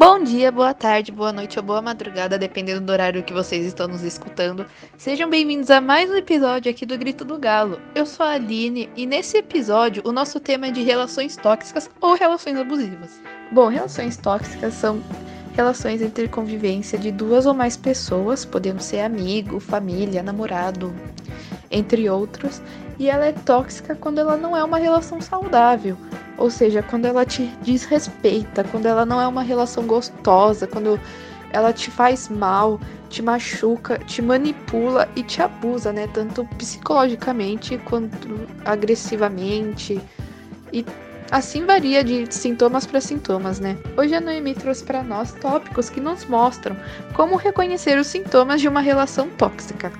Bom dia, boa tarde, boa noite ou boa madrugada, dependendo do horário que vocês estão nos escutando. Sejam bem-vindos a mais um episódio aqui do Grito do Galo. Eu sou a Aline e nesse episódio o nosso tema é de relações tóxicas ou relações abusivas. Bom, relações tóxicas são relações entre convivência de duas ou mais pessoas, podendo ser amigo, família, namorado, entre outros, e ela é tóxica quando ela não é uma relação saudável, ou seja, quando ela te desrespeita, quando ela não é uma relação gostosa, quando ela te faz mal, te machuca, te manipula e te abusa, né? Tanto psicologicamente quanto agressivamente. E assim varia de sintomas para sintomas, né? Hoje a Noemi trouxe para nós tópicos que nos mostram como reconhecer os sintomas de uma relação tóxica.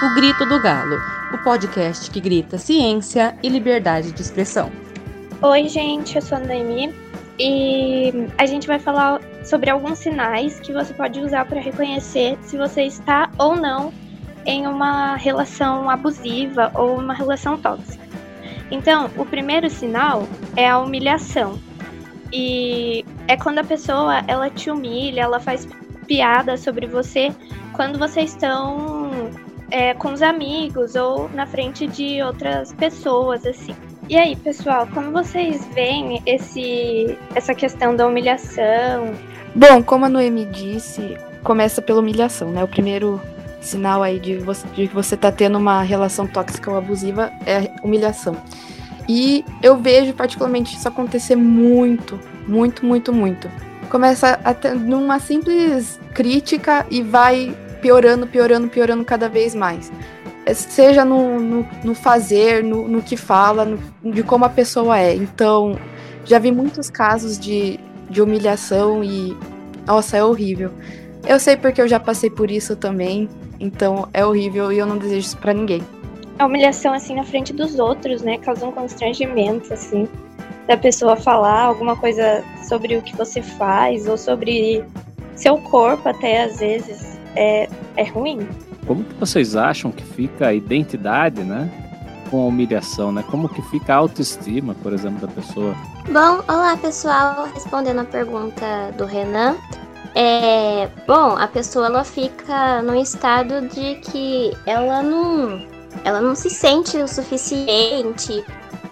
O Grito do Galo, o podcast que grita ciência e liberdade de expressão. Oi, gente, eu sou a Noemi e a gente vai falar sobre alguns sinais que você pode usar para reconhecer se você está ou não em uma relação abusiva ou uma relação tóxica. Então, o primeiro sinal é a humilhação. E é quando a pessoa ela te humilha, ela faz piada sobre você quando vocês estão é, com os amigos ou na frente de outras pessoas, assim. E aí, pessoal, como vocês veem esse, essa questão da humilhação? Bom, como a Noemi disse, começa pela humilhação, né? O primeiro sinal aí de você, de que você tá tendo uma relação tóxica ou abusiva é humilhação. E eu vejo particularmente isso acontecer muito, muito, muito, muito. Começa até numa simples crítica e vai piorando, piorando, piorando cada vez mais. É, seja no, no, no fazer, no, no, que fala, no, de como a pessoa é. Então, já vi muitos casos de, de humilhação e. Nossa, é horrível. Eu sei porque eu já passei por isso também. Então, é horrível e eu não desejo isso pra ninguém. A humilhação, assim, na frente dos outros, né? Causa um constrangimento, assim. Da pessoa falar alguma coisa sobre o que você faz ou sobre seu corpo, até às vezes é, é ruim. Como que vocês acham que fica a identidade, né? Com a humilhação, né? Como que fica a autoestima, por exemplo, da pessoa? Bom, olá pessoal, respondendo a pergunta do Renan. É, bom, a pessoa ela fica num estado de que ela não, ela não se sente o suficiente,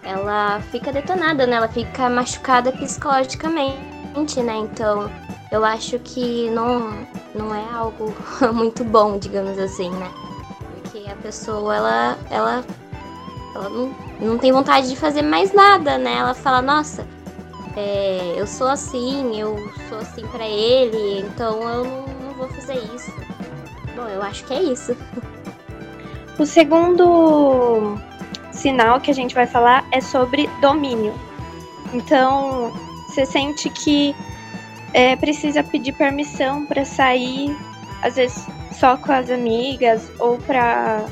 ela fica detonada, né? Ela fica machucada psicologicamente, né? Então, eu acho que não, não é algo muito bom, digamos assim, né? Porque a pessoa, ela, ela, ela não, não tem vontade de fazer mais nada, né? Ela fala, nossa, é, eu sou assim, eu sou assim para ele, então eu não, não vou fazer isso. Bom, eu acho que é isso. O segundo sinal que a gente vai falar é sobre domínio. Então, você sente que é, precisa pedir permissão para sair, às vezes só com as amigas, ou para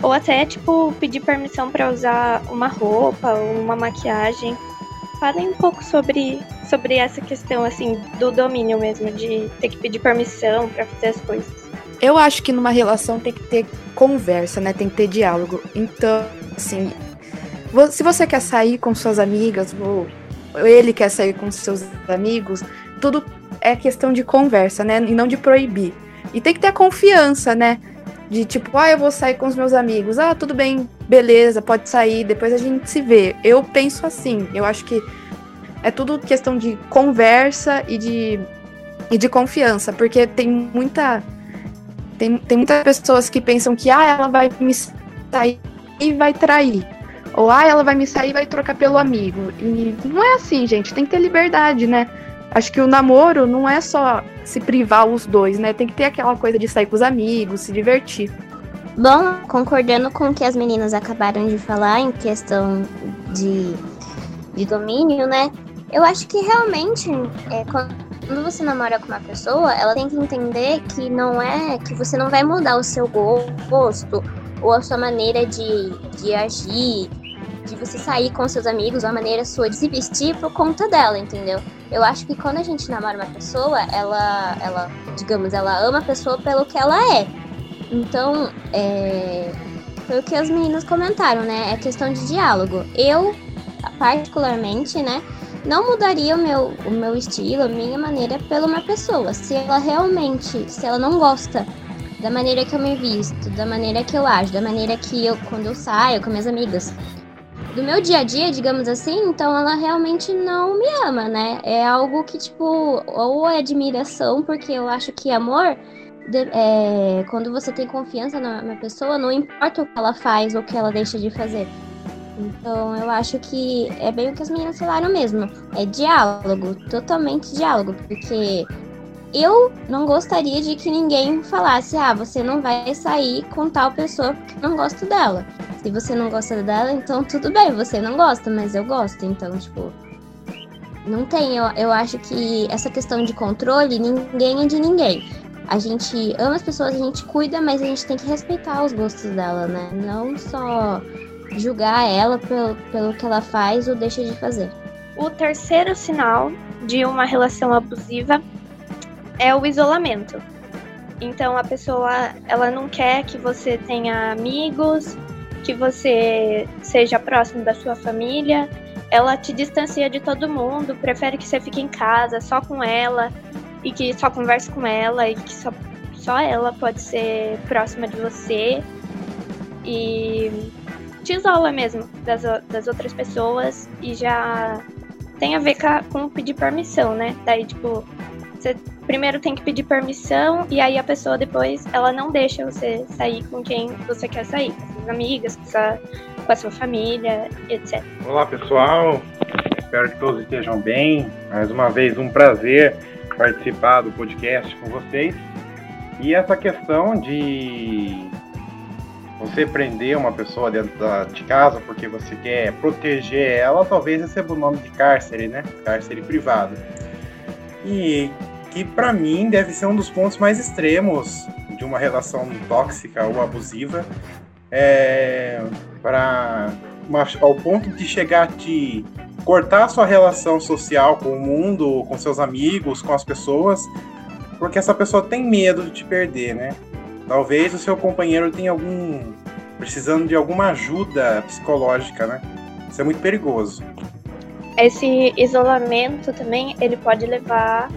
ou até tipo pedir permissão para usar uma roupa ou uma maquiagem. Falem um pouco sobre sobre essa questão assim do domínio mesmo de ter que pedir permissão para fazer as coisas. Eu acho que numa relação tem que ter conversa, né? Tem que ter diálogo. Então, assim, se você quer sair com suas amigas ou ele quer sair com seus amigos, tudo é questão de conversa, né? E não de proibir. E tem que ter a confiança, né? De tipo, ah, eu vou sair com os meus amigos. Ah, tudo bem, beleza, pode sair, depois a gente se vê. Eu penso assim, eu acho que é tudo questão de conversa e de, e de confiança, porque tem muita. Tem, tem muitas pessoas que pensam que ah, ela vai me sair e vai trair. Ou ah, ela vai me sair e vai trocar pelo amigo. E não é assim, gente. Tem que ter liberdade, né? Acho que o namoro não é só se privar os dois, né? Tem que ter aquela coisa de sair com os amigos, se divertir. Bom, concordando com o que as meninas acabaram de falar em questão de, de domínio, né? Eu acho que realmente, é, quando você namora com uma pessoa, ela tem que entender que não é que você não vai mudar o seu gosto ou a sua maneira de, de agir, de você sair com seus amigos, uma maneira sua de se vestir por conta dela, entendeu? Eu acho que quando a gente namora uma pessoa, ela, ela digamos, ela ama a pessoa pelo que ela é. Então, é, foi o que as meninas comentaram, né? É questão de diálogo. Eu, particularmente, né, não mudaria o meu, o meu estilo, a minha maneira pela uma pessoa. Se ela realmente, se ela não gosta da maneira que eu me visto, da maneira que eu ajo, da maneira que eu, quando eu saio com minhas amigas, do meu dia a dia, digamos assim, então ela realmente não me ama, né? É algo que, tipo, ou é admiração, porque eu acho que amor, é, quando você tem confiança na pessoa, não importa o que ela faz ou o que ela deixa de fazer. Então eu acho que é bem o que as meninas falaram mesmo. É diálogo, totalmente diálogo, porque eu não gostaria de que ninguém falasse, ah, você não vai sair com tal pessoa porque não gosto dela. Se você não gosta dela, então tudo bem, você não gosta, mas eu gosto. Então, tipo, não tem. Eu, eu acho que essa questão de controle, ninguém é de ninguém. A gente ama as pessoas, a gente cuida, mas a gente tem que respeitar os gostos dela, né? Não só julgar ela pelo, pelo que ela faz ou deixa de fazer. O terceiro sinal de uma relação abusiva é o isolamento. Então a pessoa ela não quer que você tenha amigos, que você seja próximo da sua família. Ela te distancia de todo mundo, prefere que você fique em casa só com ela e que só converse com ela e que só, só ela pode ser próxima de você. E te isola mesmo das, das outras pessoas e já tem a ver com, pedir permissão, né? Daí, tipo, você primeiro tem que pedir permissão e aí a pessoa depois ela não deixa você sair com quem você quer sair, amigas, com, sua, com a sua família, etc. Olá pessoal, espero que todos estejam bem. Mais uma vez um prazer participar do podcast com vocês. E essa questão de você prender uma pessoa dentro de casa porque você quer proteger ela, talvez receba o nome de cárcere, né? Cárcere privado. E que para mim deve ser um dos pontos mais extremos de uma relação tóxica ou abusiva, é, para ao ponto de chegar a te cortar sua relação social com o mundo, com seus amigos, com as pessoas, porque essa pessoa tem medo de te perder, né? Talvez o seu companheiro tenha algum precisando de alguma ajuda psicológica, né? Isso é muito perigoso. Esse isolamento também ele pode levar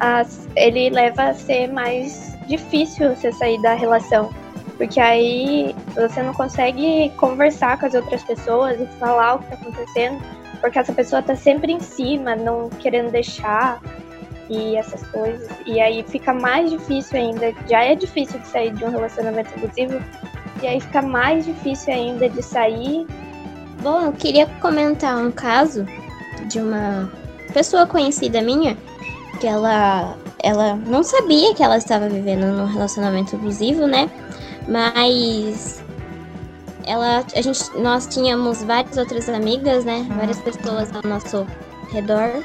a, ele leva a ser mais difícil você sair da relação. Porque aí você não consegue conversar com as outras pessoas e falar o que está acontecendo, porque essa pessoa está sempre em cima, não querendo deixar e essas coisas. E aí fica mais difícil ainda. Já é difícil de sair de um relacionamento abusivo, e aí fica mais difícil ainda de sair. Bom, eu queria comentar um caso de uma pessoa conhecida minha que ela, ela não sabia que ela estava vivendo num relacionamento abusivo, né? Mas ela, a gente, nós tínhamos várias outras amigas, né? Várias pessoas ao nosso redor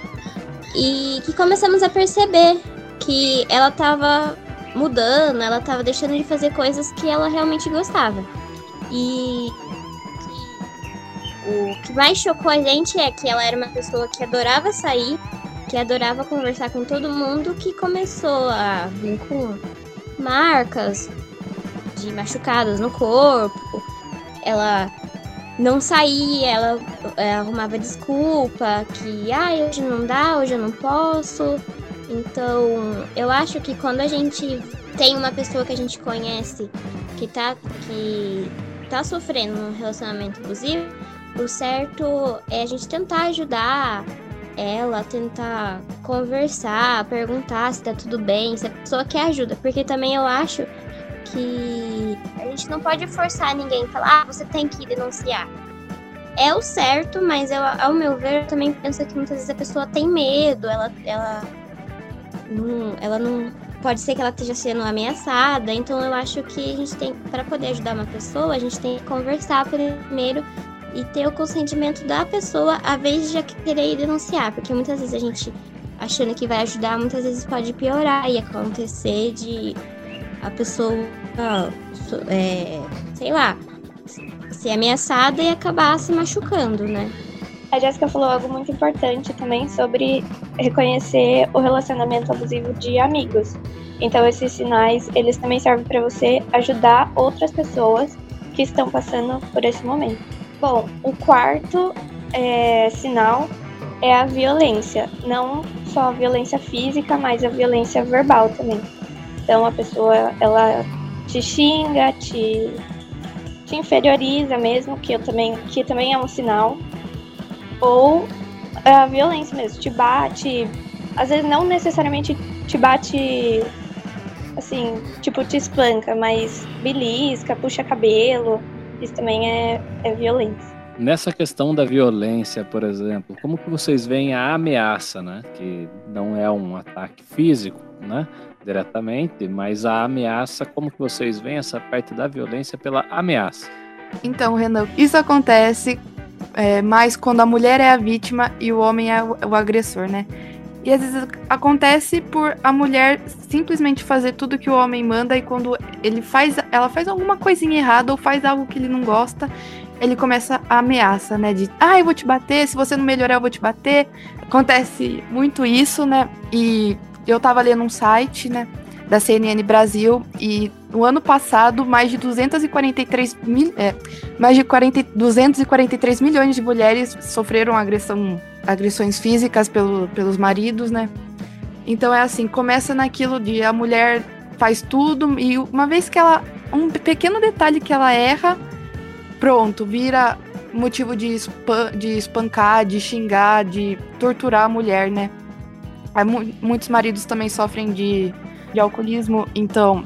e que começamos a perceber que ela estava mudando, ela estava deixando de fazer coisas que ela realmente gostava. E o que mais chocou a gente é que ela era uma pessoa que adorava sair, que adorava conversar com todo mundo, que começou a vir com marcas de machucadas no corpo. Ela não saía, ela é, arrumava desculpa que ah, hoje não dá, hoje eu não posso. Então, eu acho que quando a gente tem uma pessoa que a gente conhece que tá, que tá sofrendo um relacionamento abusivo, o certo é a gente tentar ajudar, ela, tentar conversar, perguntar se tá tudo bem, se a pessoa quer ajuda, porque também eu acho que a gente não pode forçar ninguém falar, ah, você tem que denunciar. É o certo, mas eu, ao meu ver, eu também penso que muitas vezes a pessoa tem medo, ela, ela, não, ela não. Pode ser que ela esteja sendo ameaçada, então eu acho que a gente tem, para poder ajudar uma pessoa, a gente tem que conversar primeiro e ter o consentimento da pessoa, a vez de já querer denunciar, porque muitas vezes a gente achando que vai ajudar, muitas vezes pode piorar e acontecer de a pessoa, é, sei lá, ser ameaçada e acabar se machucando, né? A Jéssica falou algo muito importante também sobre reconhecer o relacionamento abusivo de amigos. Então esses sinais, eles também servem para você ajudar outras pessoas que estão passando por esse momento. Bom, o quarto é, sinal é a violência, não só a violência física, mas a violência verbal também. Então a pessoa ela te xinga, te, te inferioriza mesmo, que eu também que também é um sinal. Ou a violência mesmo, te bate, às vezes não necessariamente te bate assim, tipo te espanca, mas belisca, puxa cabelo, isso também é, é violência. Nessa questão da violência, por exemplo, como que vocês veem a ameaça, né? Que não é um ataque físico, né? Diretamente, mas a ameaça, como que vocês veem essa parte da violência pela ameaça? Então, Renan, isso acontece é, mais quando a mulher é a vítima e o homem é o, o agressor, né? E às vezes acontece por a mulher simplesmente fazer tudo que o homem manda e quando ele faz, ela faz alguma coisinha errada ou faz algo que ele não gosta, ele começa a ameaça, né? De, ah, eu vou te bater, se você não melhorar, eu vou te bater. Acontece muito isso, né? E eu tava lendo um site, né? Da CNN Brasil e no ano passado mais de 243 mil, é, mais de 40, 243 milhões de mulheres sofreram agressão agressões físicas pelo, pelos maridos, né? Então é assim, começa naquilo de a mulher faz tudo e uma vez que ela um pequeno detalhe que ela erra, pronto, vira motivo de, de espancar, de xingar, de torturar a mulher, né? muitos maridos também sofrem de, de alcoolismo, então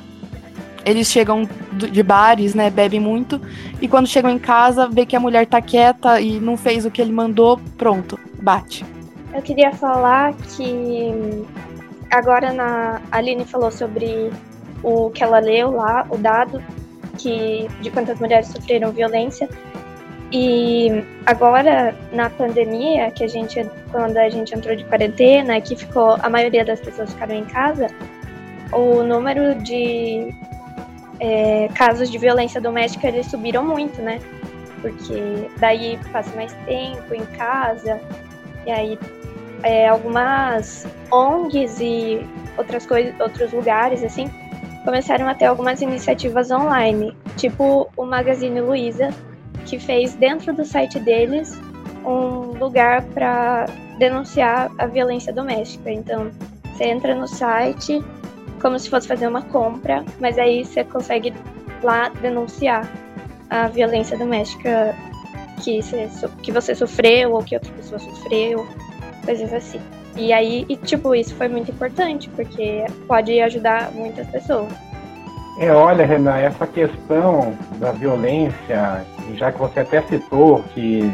eles chegam de bares, né, bebem muito, e quando chegam em casa, vê que a mulher tá quieta e não fez o que ele mandou, pronto, bate. Eu queria falar que agora na a Aline falou sobre o que ela leu lá, o dado que de quantas mulheres sofreram violência. E agora na pandemia, que a gente quando a gente entrou de quarentena, que ficou a maioria das pessoas ficaram em casa, o número de é, casos de violência doméstica eles subiram muito, né? Porque daí passa mais tempo em casa, e aí é, algumas ONGs e outras coisas, outros lugares assim começaram a ter algumas iniciativas online, tipo o Magazine Luiza, que fez dentro do site deles um lugar para denunciar a violência doméstica. Então, você entra no site como se fosse fazer uma compra, mas aí você consegue lá denunciar a violência doméstica que você, que você sofreu ou que outra pessoa sofreu, coisas assim. E aí, e, tipo, isso foi muito importante, porque pode ajudar muitas pessoas. É, olha, Renan, essa questão da violência, já que você até citou que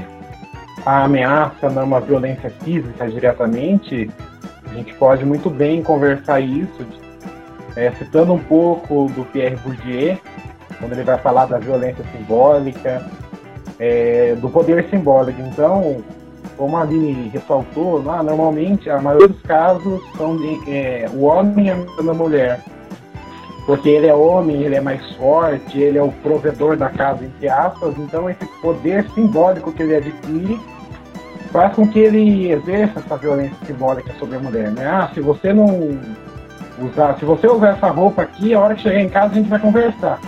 a ameaça não é uma violência física diretamente, a gente pode muito bem conversar isso, é, citando um pouco do Pierre Bourdieu, quando ele vai falar da violência simbólica, é, do poder simbólico. Então, como a Aline ressaltou, lá, normalmente a maioria dos casos são de, é, o homem amando a mulher. Porque ele é homem, ele é mais forte, ele é o provedor da casa, entre aspas, então esse poder simbólico que ele adquire faz com que ele exerça essa violência simbólica sobre a mulher. Né? Ah, se você não usar, se você usar essa roupa aqui, a hora que chegar em casa a gente vai conversar.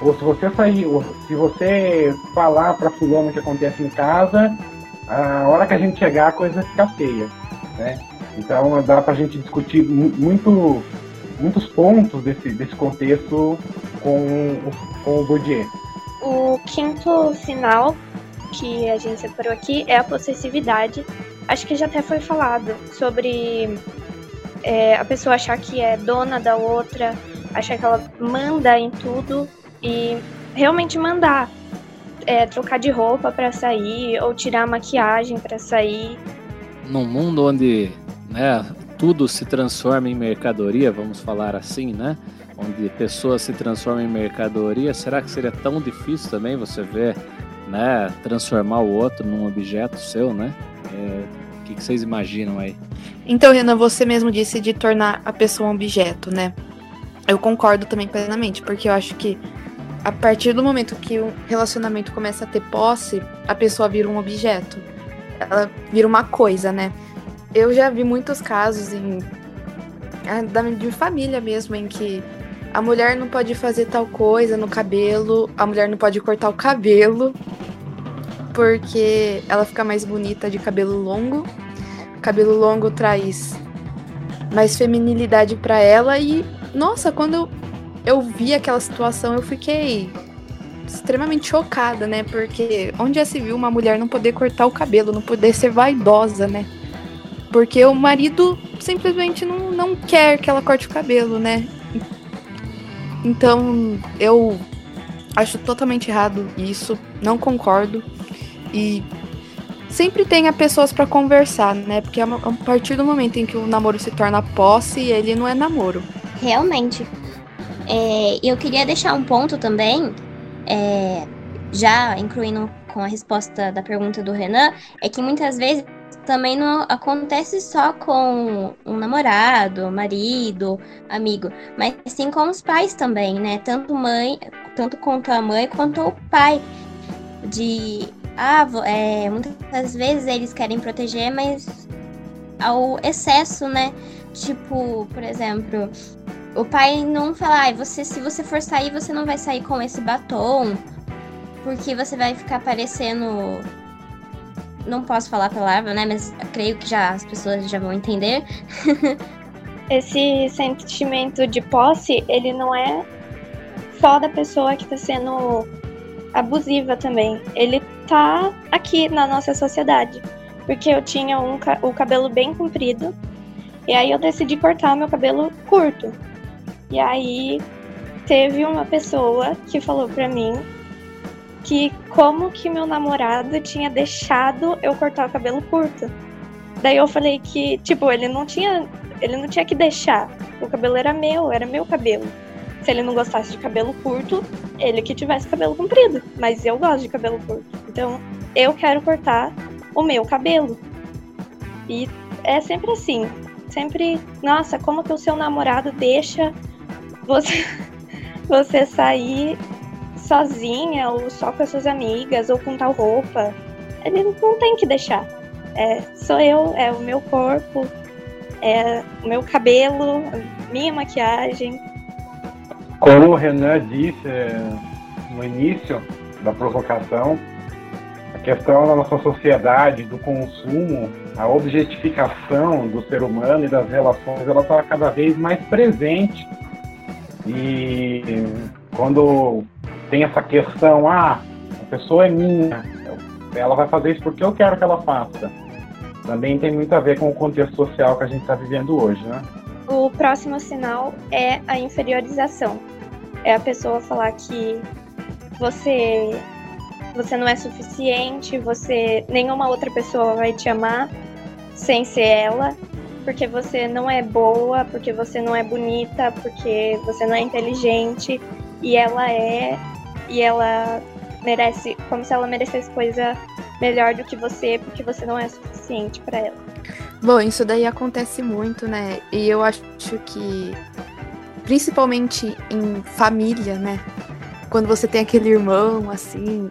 Ou se você sair, se você falar para fulano o que acontece em casa, a hora que a gente chegar a coisa fica feia, né? Então dá para a gente discutir muito, muitos pontos desse, desse contexto com, com o Bourdieu. O quinto sinal que a gente separou aqui é a possessividade. Acho que já até foi falado sobre é, a pessoa achar que é dona da outra, achar que ela manda em tudo e realmente mandar é, trocar de roupa para sair ou tirar a maquiagem para sair. Num mundo onde né, tudo se transforma em mercadoria, vamos falar assim, né? Onde pessoas se transformam em mercadoria, será que seria tão difícil também você ver, né, transformar o outro num objeto seu, né? É, o que, que vocês imaginam aí? Então, Renan, você mesmo disse de tornar a pessoa um objeto, né? Eu concordo também plenamente, porque eu acho que a partir do momento que o relacionamento começa a ter posse, a pessoa vira um objeto. Ela vira uma coisa, né? Eu já vi muitos casos em de família mesmo em que a mulher não pode fazer tal coisa no cabelo, a mulher não pode cortar o cabelo porque ela fica mais bonita de cabelo longo. Cabelo longo traz mais feminilidade para ela e nossa, quando eu, vi aquela situação, eu fiquei extremamente chocada, né? Porque onde já se viu uma mulher não poder cortar o cabelo, não poder ser vaidosa, né? Porque o marido simplesmente não, não quer que ela corte o cabelo, né? Então eu acho totalmente errado isso, não concordo. E sempre tenha pessoas para conversar, né? Porque a partir do momento em que o namoro se torna posse, ele não é namoro. Realmente. É, eu queria deixar um ponto também, é, já incluindo com a resposta da pergunta do Renan, é que muitas vezes também não acontece só com um namorado, marido, amigo, mas sim com os pais também, né? Tanto mãe, tanto quanto a mãe quanto o pai. De ah, é, muitas vezes eles querem proteger, mas ao excesso, né? Tipo, por exemplo, o pai não fala, ah, você, se você for sair, você não vai sair com esse batom, porque você vai ficar parecendo não posso falar a palavra, né? Mas creio que já as pessoas já vão entender. Esse sentimento de posse, ele não é só da pessoa que está sendo abusiva também. Ele tá aqui na nossa sociedade. Porque eu tinha um, o cabelo bem comprido. E aí eu decidi cortar meu cabelo curto. E aí teve uma pessoa que falou pra mim que como que meu namorado tinha deixado eu cortar o cabelo curto. Daí eu falei que, tipo, ele não tinha, ele não tinha que deixar. O cabelo era meu, era meu cabelo. Se ele não gostasse de cabelo curto, ele que tivesse cabelo comprido, mas eu gosto de cabelo curto. Então, eu quero cortar o meu cabelo. E é sempre assim, sempre, nossa, como que o seu namorado deixa você você sair sozinha ou só com as suas amigas ou com tal roupa. Ele não tem que deixar. É, sou eu, é o meu corpo, é o meu cabelo, minha maquiagem. Como o Renan disse é, no início da provocação, a questão da nossa sociedade, do consumo, a objetificação do ser humano e das relações, ela está cada vez mais presente. E quando tem essa questão, ah, a pessoa é minha, ela vai fazer isso porque eu quero que ela faça. Também tem muito a ver com o contexto social que a gente está vivendo hoje, né? O próximo sinal é a inferiorização. É a pessoa falar que você você não é suficiente, você nenhuma outra pessoa vai te amar sem ser ela, porque você não é boa, porque você não é bonita, porque você não é inteligente e ela é e ela merece, como se ela merecesse coisa melhor do que você, porque você não é suficiente para ela. Bom, isso daí acontece muito, né? E eu acho que principalmente em família, né? Quando você tem aquele irmão assim,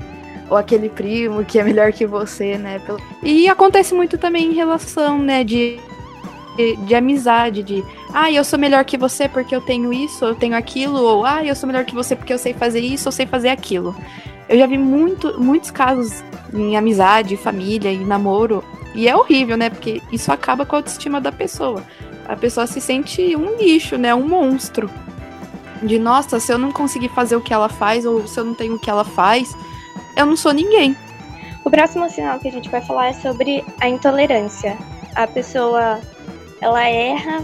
ou aquele primo que é melhor que você, né? E acontece muito também em relação, né, de de, de amizade, de ah, eu sou melhor que você porque eu tenho isso, eu tenho aquilo, ou ah, eu sou melhor que você porque eu sei fazer isso, eu sei fazer aquilo. Eu já vi muito, muitos casos em amizade, família e namoro, e é horrível, né? Porque isso acaba com a autoestima da pessoa. A pessoa se sente um lixo, né? Um monstro. De nossa, se eu não conseguir fazer o que ela faz, ou se eu não tenho o que ela faz, eu não sou ninguém. O próximo sinal que a gente vai falar é sobre a intolerância. A pessoa ela erra,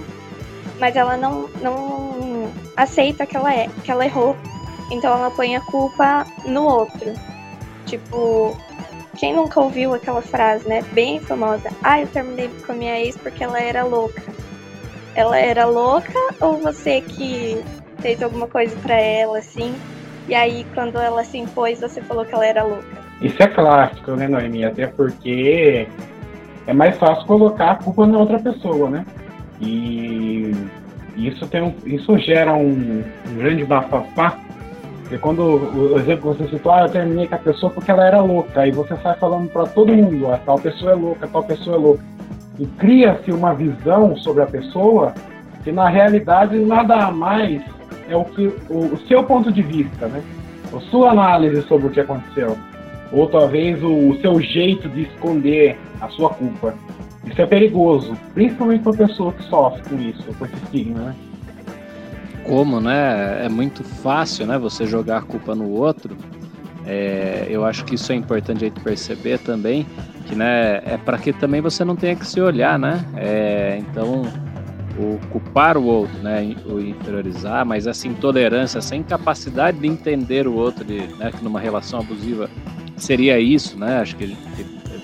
mas ela não, não aceita que ela, é, que ela errou. Então ela põe a culpa no outro. Tipo, quem nunca ouviu aquela frase, né? Bem famosa. Ah, eu terminei com a minha ex porque ela era louca. Ela era louca ou você que fez alguma coisa para ela, assim? E aí, quando ela se impôs, você falou que ela era louca. Isso é clássico, né, Noemi? Até porque é mais fácil colocar a culpa na outra pessoa, né? E isso, tem um, isso gera um, um grande bafafá, porque quando o exemplo que você citou, ah, eu terminei com a pessoa porque ela era louca, aí você sai falando para todo mundo, ah, tal pessoa é louca, tal pessoa é louca. E cria-se uma visão sobre a pessoa que na realidade nada mais é o que o, o seu ponto de vista, né? A sua análise sobre o que aconteceu. ou talvez o, o seu jeito de esconder a sua culpa. Isso é perigoso, principalmente para pessoa que sofre com isso, com esse estigma, né? Como, né? É muito fácil, né? Você jogar a culpa no outro. É, eu acho que isso é importante a gente perceber também, que né, é para que também você não tenha que se olhar, né? É, então, o culpar o outro, né, o inferiorizar, mas essa intolerância, essa incapacidade de entender o outro, de, né, que numa relação abusiva seria isso, né? Acho que ele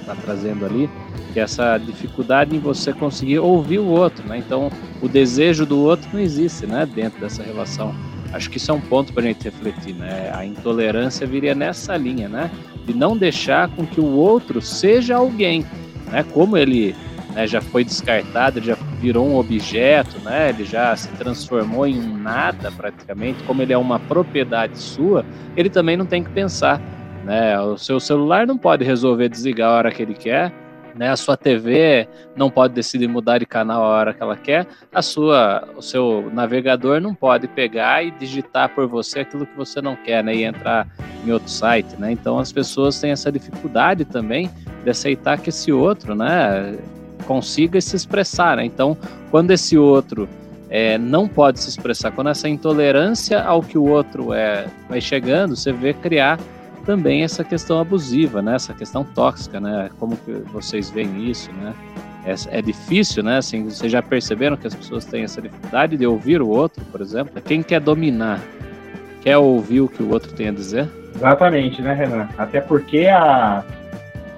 está trazendo ali, que é essa dificuldade em você conseguir ouvir o outro, né? Então, o desejo do outro não existe, né, dentro dessa relação. Acho que isso é um ponto para a gente refletir, né? A intolerância viria nessa linha, né? De não deixar com que o outro seja alguém, né? Como ele né, já foi descartado, ele já virou um objeto, né? Ele já se transformou em nada praticamente. Como ele é uma propriedade sua, ele também não tem que pensar, né? O seu celular não pode resolver desligar a hora que ele quer né? A sua TV não pode decidir mudar de canal a hora que ela quer. A sua, o seu navegador não pode pegar e digitar por você aquilo que você não quer, né? E entrar em outro site, né? Então as pessoas têm essa dificuldade também de aceitar que esse outro, né? Consiga se expressar. Né? Então, quando esse outro é, não pode se expressar, quando essa intolerância ao que o outro é vai chegando, você vê criar também essa questão abusiva, né? Essa questão tóxica, né? Como que vocês veem isso, né? É, é, difícil, né? Assim, vocês já perceberam que as pessoas têm essa dificuldade de ouvir o outro, por exemplo? Quem quer dominar, quer ouvir o que o outro tem a dizer? Exatamente, né, Renan? Até porque a,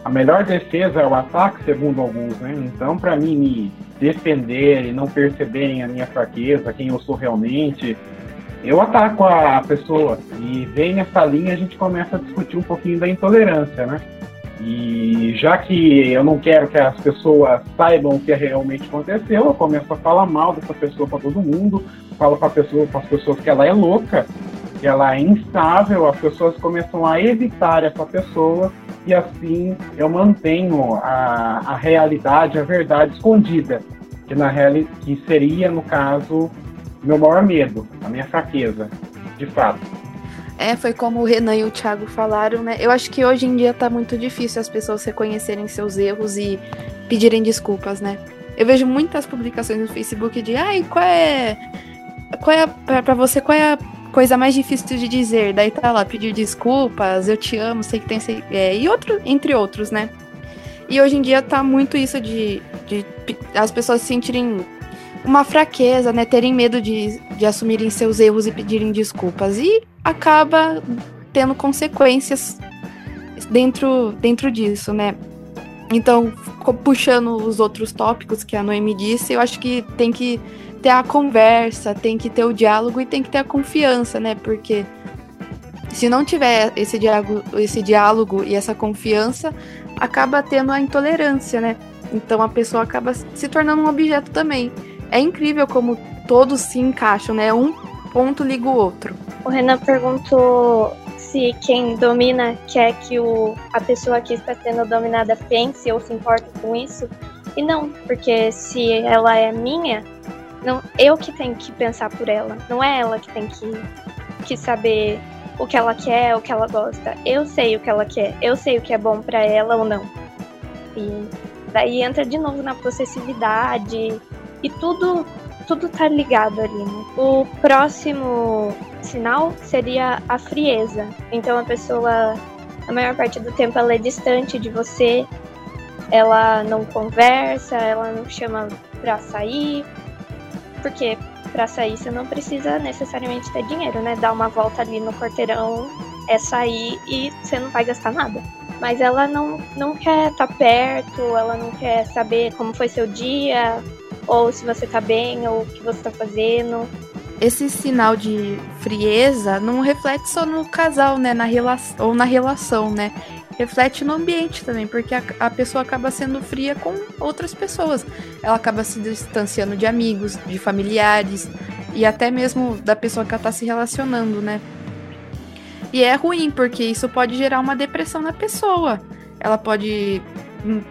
a melhor defesa é o ataque, segundo alguns, né? Então, para mim me defender e não perceberem a minha fraqueza, quem eu sou realmente, eu ataco a pessoa e vem nessa linha a gente começa a discutir um pouquinho da intolerância, né? E já que eu não quero que as pessoas saibam o que realmente aconteceu, eu começo a falar mal dessa pessoa para todo mundo, falo para pessoa, as pessoas que ela é louca, que ela é instável, as pessoas começam a evitar essa pessoa e assim eu mantenho a, a realidade, a verdade escondida, que na reali que seria no caso meu maior medo, a minha fraqueza, de fato. É, foi como o Renan e o Thiago falaram, né? Eu acho que hoje em dia tá muito difícil as pessoas reconhecerem seus erros e pedirem desculpas, né? Eu vejo muitas publicações no Facebook de, ai, qual é. Qual é. Pra, pra você, qual é a coisa mais difícil de dizer? Daí tá lá, pedir desculpas, eu te amo, sei que tem. É, e outro, entre outros, né? E hoje em dia tá muito isso de, de as pessoas se sentirem uma fraqueza, né? Terem medo de, de assumirem seus erros e pedirem desculpas. E acaba tendo consequências dentro, dentro disso, né? Então, puxando os outros tópicos que a Noemi disse, eu acho que tem que ter a conversa, tem que ter o diálogo e tem que ter a confiança, né? Porque se não tiver esse diálogo, esse diálogo e essa confiança, acaba tendo a intolerância, né? Então a pessoa acaba se tornando um objeto também é incrível como todos se encaixam, né? Um ponto liga o outro. O Renan perguntou se quem domina quer que o, a pessoa que está sendo dominada pense ou se importa com isso. E não, porque se ela é minha, não, eu que tenho que pensar por ela. Não é ela que tem que, que saber o que ela quer, o que ela gosta. Eu sei o que ela quer, eu sei o que é bom para ela ou não. E daí entra de novo na possessividade, e tudo tudo tá ligado ali. Né? O próximo sinal seria a frieza. Então a pessoa, a maior parte do tempo, ela é distante de você, ela não conversa, ela não chama pra sair. Porque pra sair você não precisa necessariamente ter dinheiro, né? Dar uma volta ali no quarteirão é sair e você não vai gastar nada. Mas ela não, não quer estar tá perto, ela não quer saber como foi seu dia, ou se você tá bem, ou o que você tá fazendo. Esse sinal de frieza não reflete só no casal, né? Na relação, ou na relação, né? Reflete no ambiente também, porque a, a pessoa acaba sendo fria com outras pessoas. Ela acaba se distanciando de amigos, de familiares e até mesmo da pessoa que ela tá se relacionando, né? E é ruim, porque isso pode gerar uma depressão na pessoa. Ela pode hum,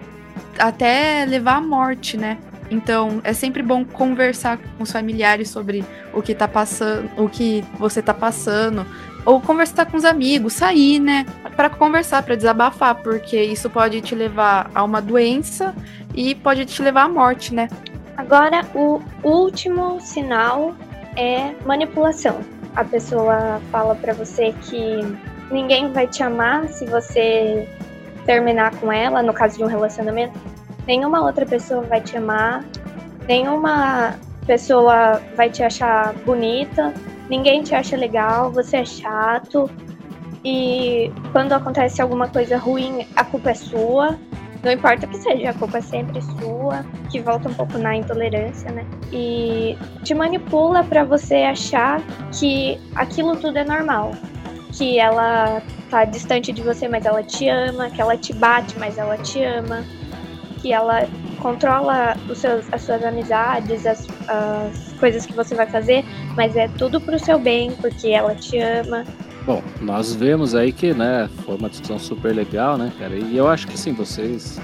até levar à morte, né? Então, é sempre bom conversar com os familiares sobre o que tá passando, o que você tá passando, ou conversar com os amigos, sair, né, para conversar, para desabafar, porque isso pode te levar a uma doença e pode te levar à morte, né? Agora, o último sinal é manipulação. A pessoa fala para você que ninguém vai te amar se você terminar com ela, no caso de um relacionamento. Nenhuma outra pessoa vai te amar, nenhuma pessoa vai te achar bonita, ninguém te acha legal, você é chato. E quando acontece alguma coisa ruim, a culpa é sua. Não importa o que seja, a culpa é sempre sua, que volta um pouco na intolerância, né? E te manipula para você achar que aquilo tudo é normal. Que ela tá distante de você, mas ela te ama, que ela te bate, mas ela te ama, que ela controla os seus, as suas amizades, as, as coisas que você vai fazer, mas é tudo pro seu bem, porque ela te ama. Bom, nós vemos aí que, né, foi uma discussão super legal, né, cara? E eu acho que sim, vocês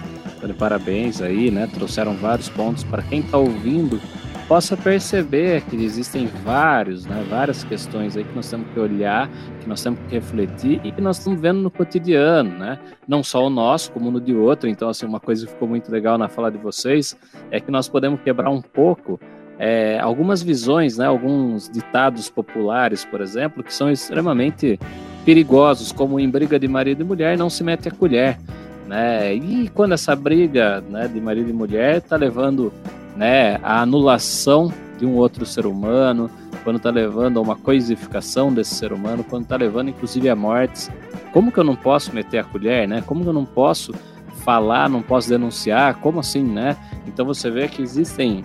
parabéns aí, né? Trouxeram vários pontos para quem está ouvindo possa perceber que existem vários, né, várias questões aí que nós temos que olhar, que nós temos que refletir e que nós estamos vendo no cotidiano, né? Não só o nosso, como no de outro. Então, assim, uma coisa que ficou muito legal na fala de vocês é que nós podemos quebrar um pouco é, algumas visões, né, alguns ditados populares, por exemplo, que são extremamente perigosos, como em briga de marido e mulher não se mete a colher. Né? E quando essa briga né, de marido e mulher está levando né, a anulação de um outro ser humano, quando está levando a uma coisificação desse ser humano, quando está levando inclusive a mortes. Como que eu não posso meter a colher, né? Como que eu não posso falar, não posso denunciar? Como assim, né? Então você vê que existem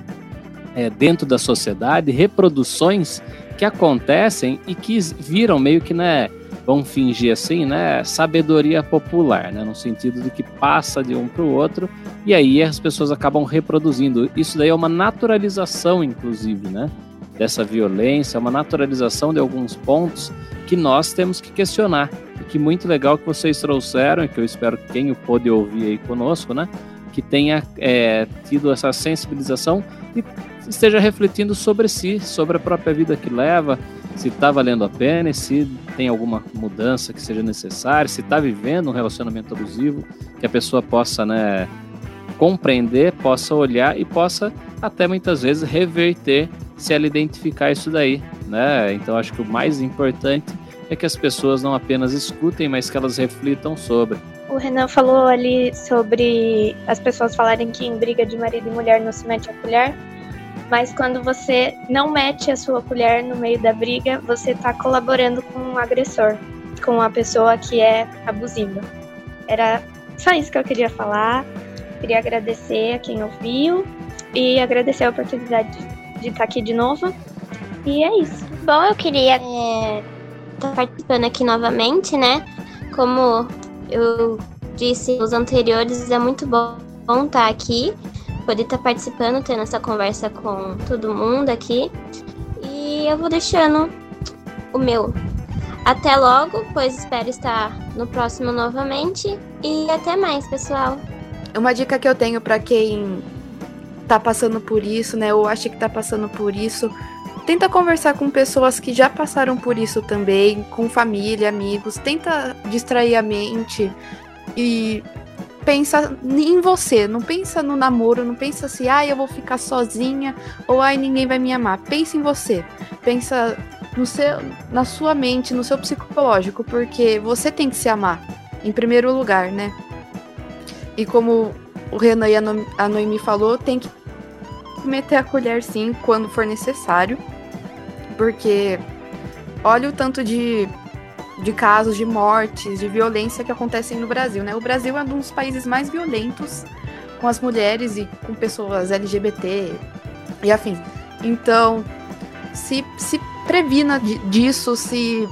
é, dentro da sociedade reproduções que acontecem e que viram meio que, né? Vamos fingir assim, né, sabedoria popular, né, no sentido de que passa de um para o outro e aí as pessoas acabam reproduzindo. Isso daí é uma naturalização, inclusive, né, dessa violência, é uma naturalização de alguns pontos que nós temos que questionar. E que muito legal que vocês trouxeram e que eu espero que quem o pôde ouvir aí conosco, né, que tenha é, tido essa sensibilização e esteja refletindo sobre si, sobre a própria vida que leva, se está valendo a pena e se tem alguma mudança que seja necessária, se está vivendo um relacionamento abusivo, que a pessoa possa né, compreender, possa olhar e possa até muitas vezes reverter se ela identificar isso daí. Né? Então acho que o mais importante é que as pessoas não apenas escutem, mas que elas reflitam sobre. O Renan falou ali sobre as pessoas falarem que em briga de marido e mulher não se mete a colher. Mas quando você não mete a sua colher no meio da briga, você está colaborando com um agressor, com a pessoa que é abusiva. Era só isso que eu queria falar. Queria agradecer a quem ouviu e agradecer a oportunidade de estar aqui de novo. E é isso. Bom, eu queria estar é, tá participando aqui novamente, né? Como eu disse nos anteriores, é muito bom estar tá aqui poder estar tá participando, tendo essa conversa com todo mundo aqui. E eu vou deixando o meu. Até logo, pois espero estar no próximo novamente. E até mais, pessoal. Uma dica que eu tenho para quem tá passando por isso, né, ou acha que tá passando por isso, tenta conversar com pessoas que já passaram por isso também, com família, amigos, tenta distrair a mente e pensa em você, não pensa no namoro, não pensa assim, ah, eu vou ficar sozinha ou ai, ninguém vai me amar. Pensa em você. Pensa no seu, na sua mente, no seu psicológico, porque você tem que se amar em primeiro lugar, né? E como o Renan e a Noemi falou, tem que meter a colher sim quando for necessário, porque olha o tanto de de casos de mortes, de violência que acontecem no Brasil, né? O Brasil é um dos países mais violentos com as mulheres e com pessoas LGBT e afins. Então, se, se previna disso, se,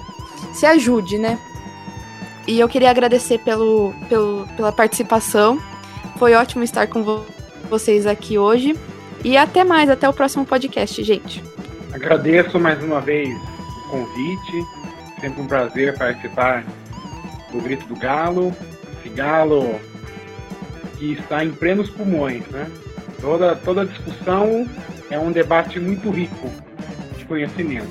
se ajude, né? E eu queria agradecer pelo, pelo, pela participação. Foi ótimo estar com vo vocês aqui hoje. E até mais, até o próximo podcast, gente. Agradeço mais uma vez o convite Sempre um prazer participar do Grito do Galo. Esse galo que está em plenos pulmões, né? Toda, toda discussão é um debate muito rico de conhecimento.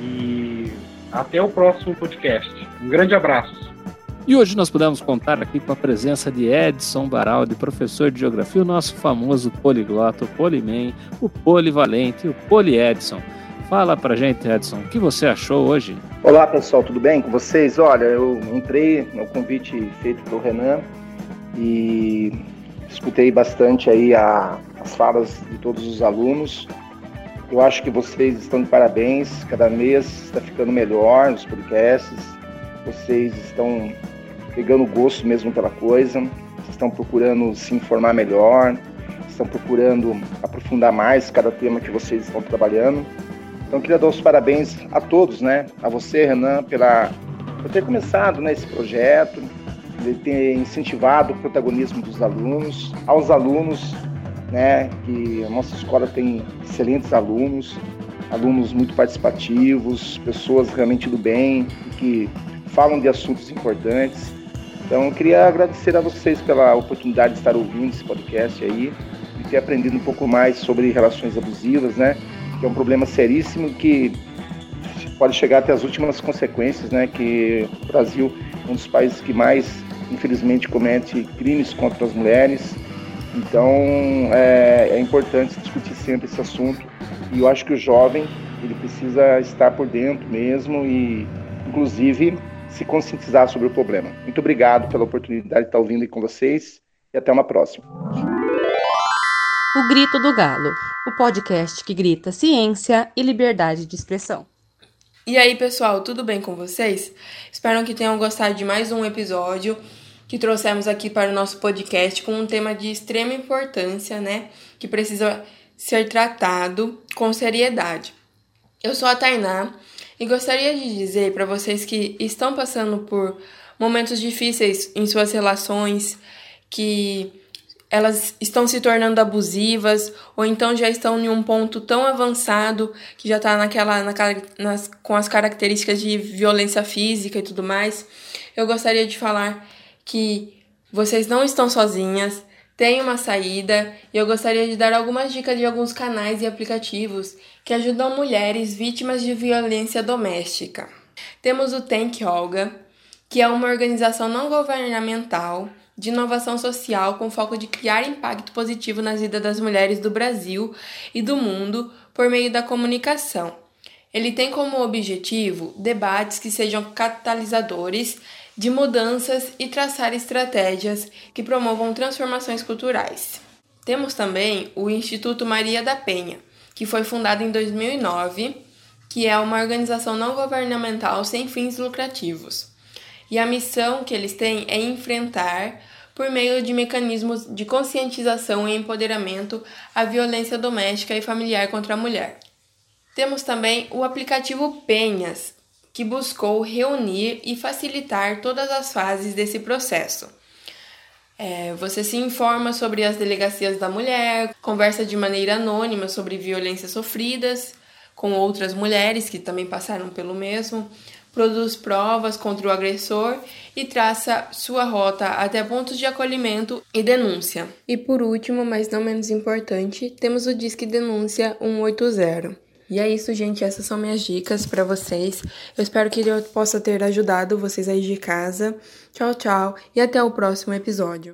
E Até o próximo podcast. Um grande abraço. E hoje nós pudemos contar aqui com a presença de Edson Baraldi, professor de geografia, o nosso famoso poliglota, o Poliman, o polivalente, o Poliedson. Fala pra gente, Edson, o que você achou hoje? Olá pessoal, tudo bem com vocês? Olha, eu entrei no convite feito pelo Renan e escutei bastante aí a, as falas de todos os alunos. Eu acho que vocês estão de parabéns, cada mês está ficando melhor os podcasts, vocês estão pegando gosto mesmo pela coisa, estão procurando se informar melhor, estão procurando aprofundar mais cada tema que vocês estão trabalhando. Então, queria dar os parabéns a todos, né? A você, Renan, pela, por ter começado né, esse projeto, de ter incentivado o protagonismo dos alunos, aos alunos, né? Que a nossa escola tem excelentes alunos, alunos muito participativos, pessoas realmente do bem, que falam de assuntos importantes. Então, eu queria agradecer a vocês pela oportunidade de estar ouvindo esse podcast aí e ter aprendido um pouco mais sobre relações abusivas, né? Que é um problema seríssimo que pode chegar até as últimas consequências, né? Que o Brasil é um dos países que mais, infelizmente, comete crimes contra as mulheres. Então, é, é importante discutir sempre esse assunto e eu acho que o jovem ele precisa estar por dentro mesmo e, inclusive, se conscientizar sobre o problema. Muito obrigado pela oportunidade de estar ouvindo com vocês e até uma próxima. O Grito do Galo, o podcast que grita ciência e liberdade de expressão. E aí, pessoal, tudo bem com vocês? Espero que tenham gostado de mais um episódio que trouxemos aqui para o nosso podcast com um tema de extrema importância, né? Que precisa ser tratado com seriedade. Eu sou a Tainá e gostaria de dizer para vocês que estão passando por momentos difíceis em suas relações, que elas estão se tornando abusivas ou então já estão em um ponto tão avançado que já está naquela, naquela nas, com as características de violência física e tudo mais. Eu gostaria de falar que vocês não estão sozinhas, tem uma saída e eu gostaria de dar algumas dicas de alguns canais e aplicativos que ajudam mulheres vítimas de violência doméstica. Temos o Tank Olga, que é uma organização não governamental de inovação social com foco de criar impacto positivo nas vidas das mulheres do Brasil e do mundo por meio da comunicação. Ele tem como objetivo debates que sejam catalisadores de mudanças e traçar estratégias que promovam transformações culturais. Temos também o Instituto Maria da Penha, que foi fundado em 2009, que é uma organização não governamental sem fins lucrativos. E a missão que eles têm é enfrentar, por meio de mecanismos de conscientização e empoderamento, a violência doméstica e familiar contra a mulher. Temos também o aplicativo Penhas, que buscou reunir e facilitar todas as fases desse processo. É, você se informa sobre as delegacias da mulher, conversa de maneira anônima sobre violências sofridas com outras mulheres que também passaram pelo mesmo, produz provas contra o agressor e traça sua rota até pontos de acolhimento e denúncia. E por último, mas não menos importante, temos o Disque Denúncia 180. E é isso, gente. Essas são minhas dicas para vocês. Eu espero que eu possa ter ajudado vocês aí de casa. Tchau, tchau e até o próximo episódio.